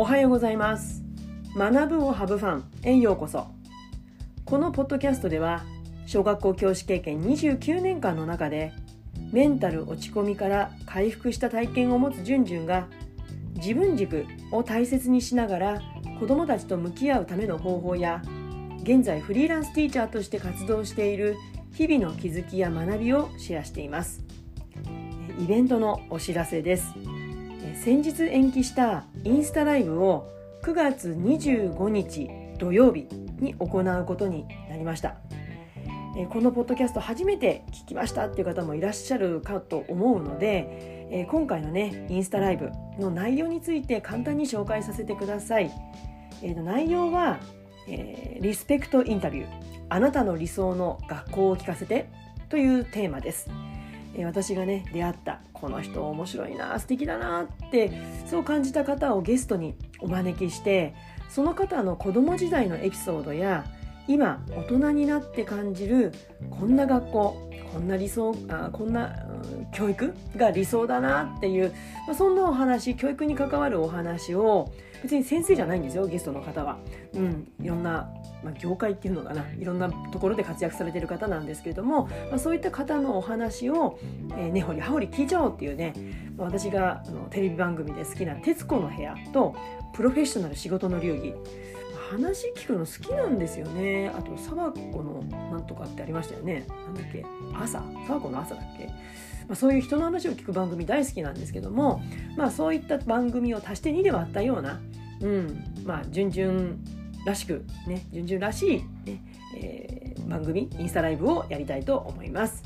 おはようございます。学ぶをハブファンへようこそ。このポッドキャストでは小学校教師経験29年間の中でメンタル落ち込みから回復した体験を持つじゅんじゅんが自分軸を大切にしながら子どもたちと向き合うための方法や現在フリーランスティーチャーとして活動している日々の気づきや学びをシェアしています。イベントのお知らせです。先日延期したインスタライブを9月25日土曜日に行うことになりました。このポッドキャスト初めて聞きましたっていう方もいらっしゃるかと思うので今回のねインスタライブの内容について簡単に紹介させてください。内容はリスペクトインタビュー。あなたの理想の学校を聞かせてというテーマです。私がね出会ったこの人面白いな素敵だなってそう感じた方をゲストにお招きしてその方の子供時代のエピソードや今大人になって感じるこんな学校こんな理想あこんな、教育が理想だなっていう、まあ、そんなお話教育に関わるお話を別に先生じゃないんですよゲストの方は。うん、いろんな、まあ、業界っていうのかないろんなところで活躍されてる方なんですけれども、まあ、そういった方のお話を根、えー、掘り葉掘り聞いちゃおうっていうね、まあ、私があのテレビ番組で好きな「徹子の部屋」と「プロフェッショナル仕事の流儀」話聞くの好きなんですよね。あと沢子のなんとかってありましたよね。なんだっけ？朝？沢子の朝だっけ、まあ、そういう人の話を聞く番組大好きなんですけどもまあそういった番組を足して2で割ったようなうんまあ順々らしくね順々らしいね、えー、番組インスタライブをやりたいと思います、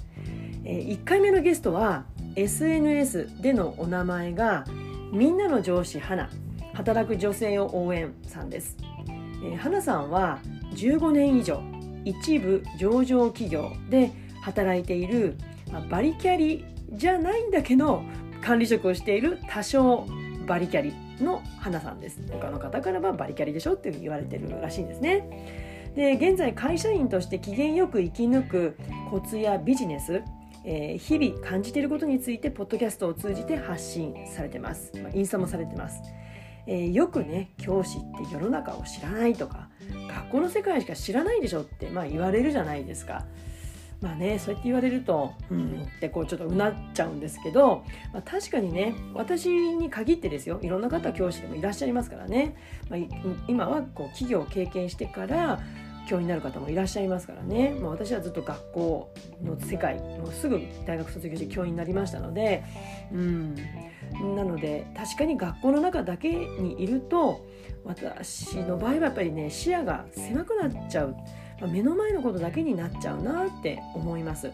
えー、1回目のゲストは SNS でのお名前がみんなの上司花働く女性を応援さんです。えー、花さんは15年以上一部上場企業で働いている、ま、バリキャリじゃないんだけど管理職をしている多少バリキャリの花さんです。他の方からはバリキャリでしょっていうふうに言われてるらしいんですね。で現在会社員として機嫌よく生き抜くコツやビジネスえー、日々感じていることについてポッドキャストを通じて発信されてます、ま、インスタもされてます。えー、よくね教師って世の中を知らないとか学校の世界しか知らないでしょって、まあ、言われるじゃないですか。まあね、そうやって言われると、うんってこうちょっとうなっちゃうんですけど、まあ、確かにね、私に限ってですよ、いろんな方教師でもいらっしゃいますからね、まあ、今はこう企業を経験してから、教員になる方もいらっしゃいますからね、まあ、私はずっと学校の世界もうすぐ大学卒業して教員になりましたので、うん、なので確かに学校の中だけにいると私の場合はやっぱりね視野が狭くなっちゃう、まあ、目の前のことだけになっちゃうなって思います。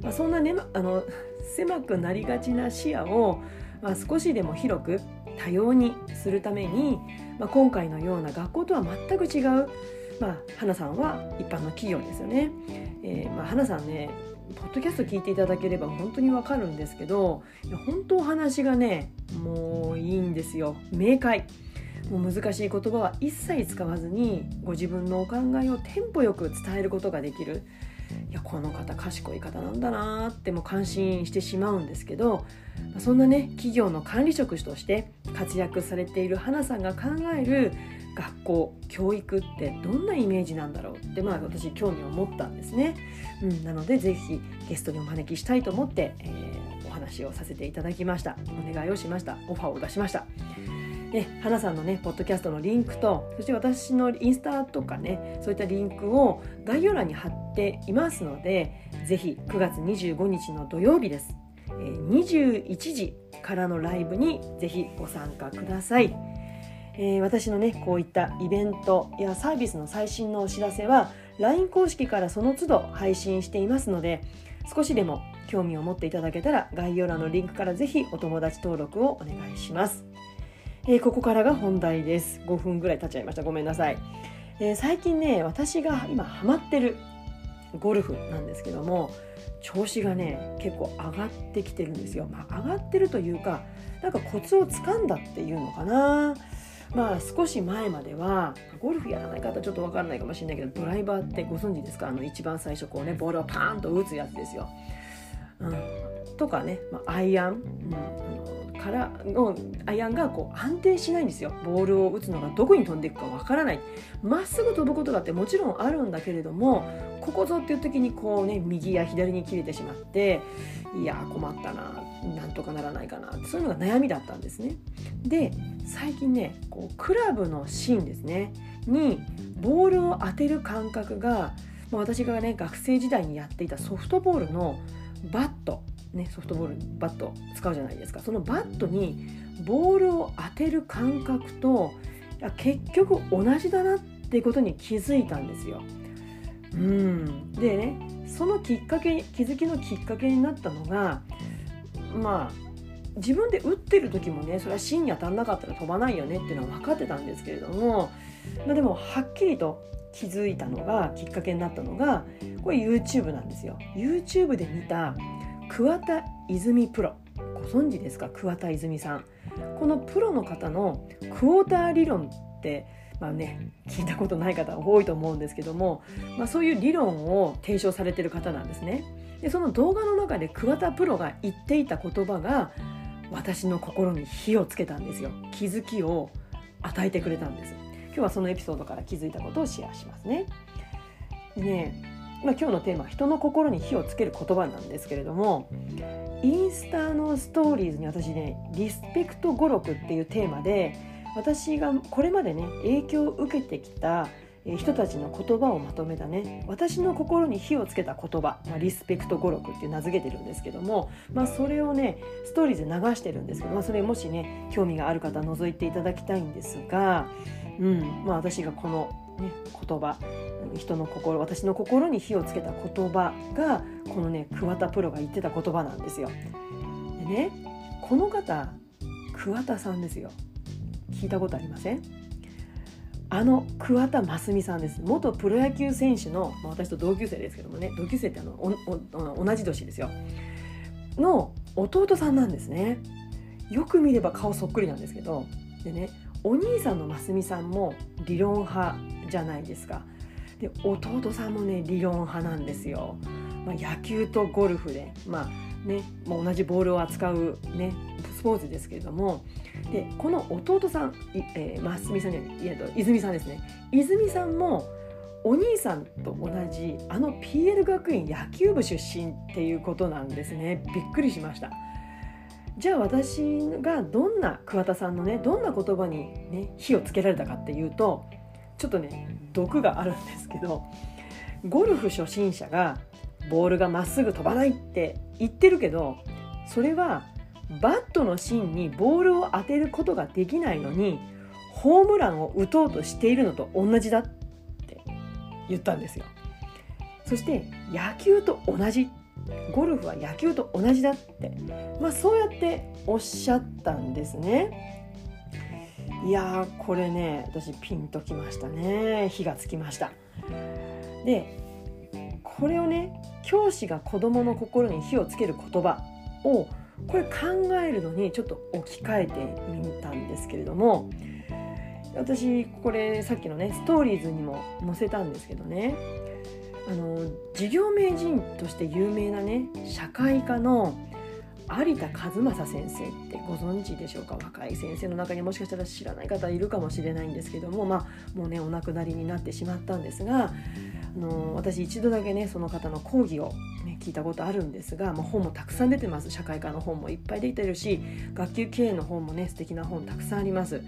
まあ、そんなね あの狭くなりがちな視野を、まあ、少しでも広く多様にするために、まあ、今回のような学校とは全く違う、まあ、花さんは一般の企業ですよね。えーまあ、花さんねポッドキャスト聞いていただければ本当にわかるんですけど本当お話がねもういいんですよ。明快。もう難しい言葉は一切使わずにご自分のお考えをテンポよく伝えることができる。いやこの方賢い方なんだなっても感心してしまうんですけどそんなね企業の管理職として活躍されている花さんが考える学校教育ってどんなイメージなんだろうってまあ私興味を持ったんですね、うん、なのでぜひゲストにお招きしたいと思って、えー、お話をさせていただきました。お願いをしました。オファーを出しました。ね、花さんのねポッドキャストのリンクとそして私のインスタとかねそういったリンクを概要欄に貼っていますのでぜひ9月25日の土曜日です、えー、21時からのライブにぜひご参加ください。えー、私のねこういったイベントやサービスの最新のお知らせは LINE 公式からその都度配信していますので少しでも興味を持っていただけたら概要欄のリンクからぜひお友達登録をお願いします、えー、ここからが本題です。5分ぐらい経っちゃいました。ごめんなさい、えー、最近ね私が今ハマってるゴルフなんですけども調子がね結構上がってきてるんですよ、まあ、上がってるというかなんかコツをつかんだっていうのかな。まあ少し前まではゴルフやらない方ちょっと分かんないかもしれないけどドライバーってご存知ですか？あの一番最初こうねボールをパーンと打つやつですよ。うん、とかね、まあ、アイアン、うん、からのアイアンがこう安定しないんですよ。ボールを打つのがどこに飛んでいくかわからない。まっすぐ飛ぶことだってもちろんあるんだけれどもここぞっていう時にこうね右や左に切れてしまっていや困ったななんとかならないかなそういうのが悩みだったんですね。で最近ねこうクラブの芯ですね。にボールを当てる感覚が私がね学生時代にやっていたソフトボールのバットね、ソフトボールバット使うじゃないですかそのバットにボールを当てる感覚と結局同じだなっていうことに気づいたんですよ。うんでねそのきっかけ気づきのきっかけになったのがまあ自分で打ってる時もねそれは芯に当たんなかったら飛ばないよねっていうのは分かってたんですけれども、まあ、でもはっきりと気づいたのがきっかけになったのがこれ YouTube なんですよ。YouTube で見た桑田泉プロ。ご存知ですか？桑田泉さん。このプロの方のクォーター理論ってまあね聞いたことない方多いと思うんですけども、まあ、そういう理論を提唱されてる方なんですね。でその動画の中で桑田プロが言っていた言葉が私の心に火をつけたんですよ。気づきを与えてくれたんです。今日はそのエピソードから気づいたことをシェアしますね。でねまあ、今日のテーマ人の心に火をつける言葉なんですけれどもインスタのストーリーズに私ねリスペクト語録っていうテーマで私がこれまでね影響を受けてきた人たちの言葉をまとめたね私の心に火をつけた言葉、まあ、リスペクト語録って名付けてるんですけども、まあ、それをねストーリーズで流してるんですけど、まあ、それもしね興味がある方覗いていただきたいんですが、うん。まあ、私がこの、ね、言葉人の心私の心に火をつけた言葉がこのね桑田プロが言ってた言葉なんですよ。でねこの方桑田さんですよ。聞いたことありません？あの桑田真澄さんです。元プロ野球選手の、まあ、私と同級生ですけどもね同級生ってあの同じ年ですよ。の弟さんなんですね。よく見れば顔そっくりなんですけどでねお兄さんの真澄さんも理論派じゃないですか。で弟さんもね理論派なんですよ、まあ、野球とゴルフでまあねもう同じボールを扱うねスポーツですけれども。でこの弟さん、えー、ますみさんにいや泉さんですね。泉さんもお兄さんと同じあの PL 学院野球部出身っていうことなんですね。びっくりしました。じゃあ私がどんな桑田さんのねどんな言葉にね火をつけられたかっていうとちょっとね毒があるんですけどゴルフ初心者がボールがまっすぐ飛ばないって言ってるけどそれはバットの芯にボールを当てることができないのにホームランを打とうとしているのと同じだって言ったんですよ。そして野球と同じゴルフは野球と同じだって、まあ、そうやっておっしゃったんですね。いやーこれね私ピンときましたね。火がつきました。でこれをね教師が子どもの心に火をつける言葉をこれ考えるのにちょっと置き換えてみたんですけれども私これさっきのねストーリーズにも載せたんですけどね。あの授業名人として有名なね社会科の有田和正先生ってご存知でしょうか？若い先生の中にもしかしたら知らない方いるかもしれないんですけどもまあもうねお亡くなりになってしまったんですがあの私一度だけねその方の講義を、ね、聞いたことあるんですが、まあ、本もたくさん出てます社会科の本もいっぱい出てるし学級経営の本もね素敵な本たくさんあります。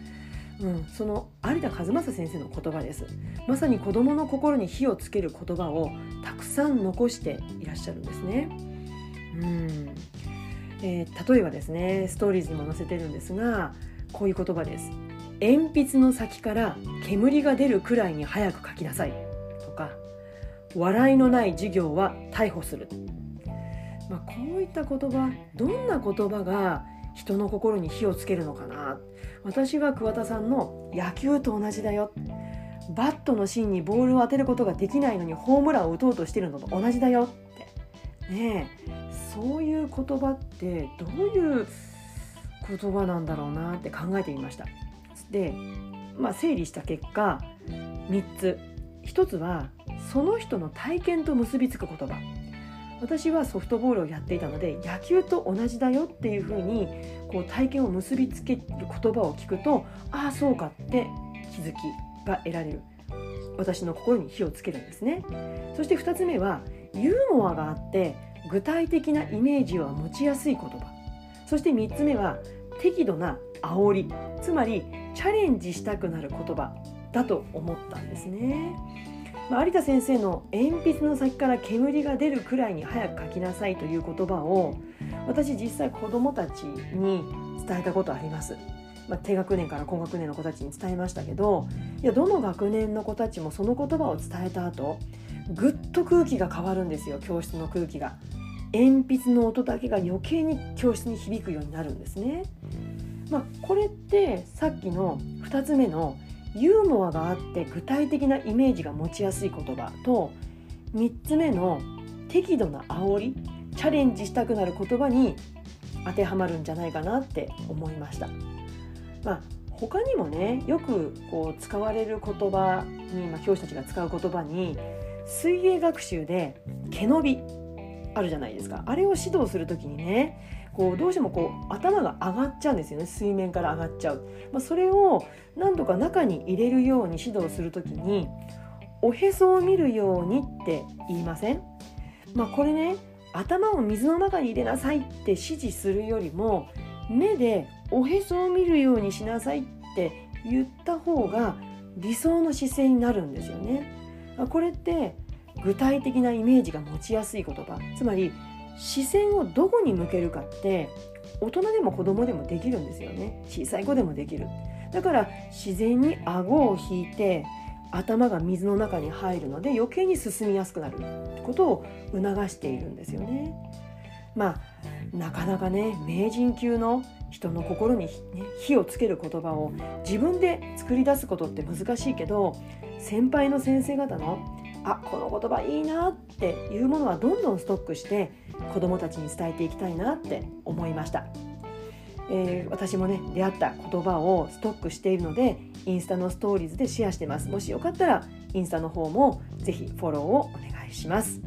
うん、その有田和正先生の言葉です。まさに子どもの心に火をつける言葉をたくさん残していらっしゃるんですね。うん。えー、例えばですねストーリーズにも載せてるんですがこういう言葉です。鉛筆の先から煙が出るくらいに早く書きなさい。とか笑いのない授業は逮捕する、まあ、こういった言葉どんな言葉が人の心に火をつけるのかな。私は桑田さんの野球と同じだよ。バットの芯にボールを当てることができないのにホームランを打とうとしてるのと同じだよって。ねえ。そういう言葉ってどういう言葉なんだろうなって考えてみました。で、まあ、整理した結果3つ。1つはその人の体験と結びつく言葉。私はソフトボールをやっていたので野球と同じだよっていうふうにこう体験を結びつける言葉を聞くとああそうかって気づきが得られる。私の心に火をつけるんですね。そして2つ目はユーモアがあって具体的なイメージを持ちやすい言葉。そして3つ目は適度な煽り。つまりチャレンジしたくなる言葉だと思ったんですね、まあ、有田先生の鉛筆の先から煙が出るくらいに早く書きなさいという言葉を私実際子どもたちに伝えたことありますまあ、低学年から高学年の子たちに伝えましたけどいやどの学年の子たちもその言葉を伝えた後ぐっと空気が変わるんですよ教室の空気が。鉛筆の音だけが余計に教室に響くようになるんですね。まあ、これってさっきの2つ目のユーモアがあって具体的なイメージが持ちやすい言葉と3つ目の適度な煽りチャレンジしたくなる言葉に当てはまるんじゃないかなって思いました。まあ、他にもねよくこう使われる言葉に、まあ、教師たちが使う言葉に水泳学習で毛伸びあるじゃないですかあれを指導する時にねこうどうしてもこう頭が上がっちゃうんですよね。水面から上がっちゃう、まあ、それを何度か中に入れるように指導する時におへそを見るようにって言いません、まあ、これね頭を水の中に入れなさいって指示するよりも目でおへそを見るようにしなさいって言った方が理想の姿勢になるんですよね。これって具体的なイメージが持ちやすい言葉。つまり視線をどこに向けるかって大人でも子供でもできるんですよね。小さい子でもできる。だから自然に顎を引いて頭が水の中に入るので余計に進みやすくなる。ことを促しているんですよね。まあなかなかね名人級の人の心に、ね、火をつける言葉を自分で作り出すことって難しいけど先輩の先生方のあこの言葉いいなっていうものはどんどんストックして子どもたちに伝えていきたいなって思いました、えー、私もね出会った言葉をストックしているのでインスタのストーリーズでシェアしてます。もしよかったらインスタの方もぜひフォローをお願いします。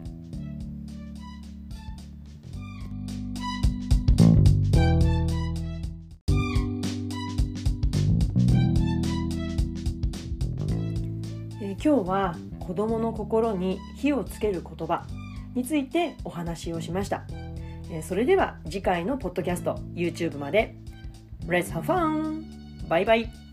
今日は子どもの心に火をつける言葉についてお話をしました。それでは次回のポッドキャスト YouTube まで。Let's have fun! バイバイ。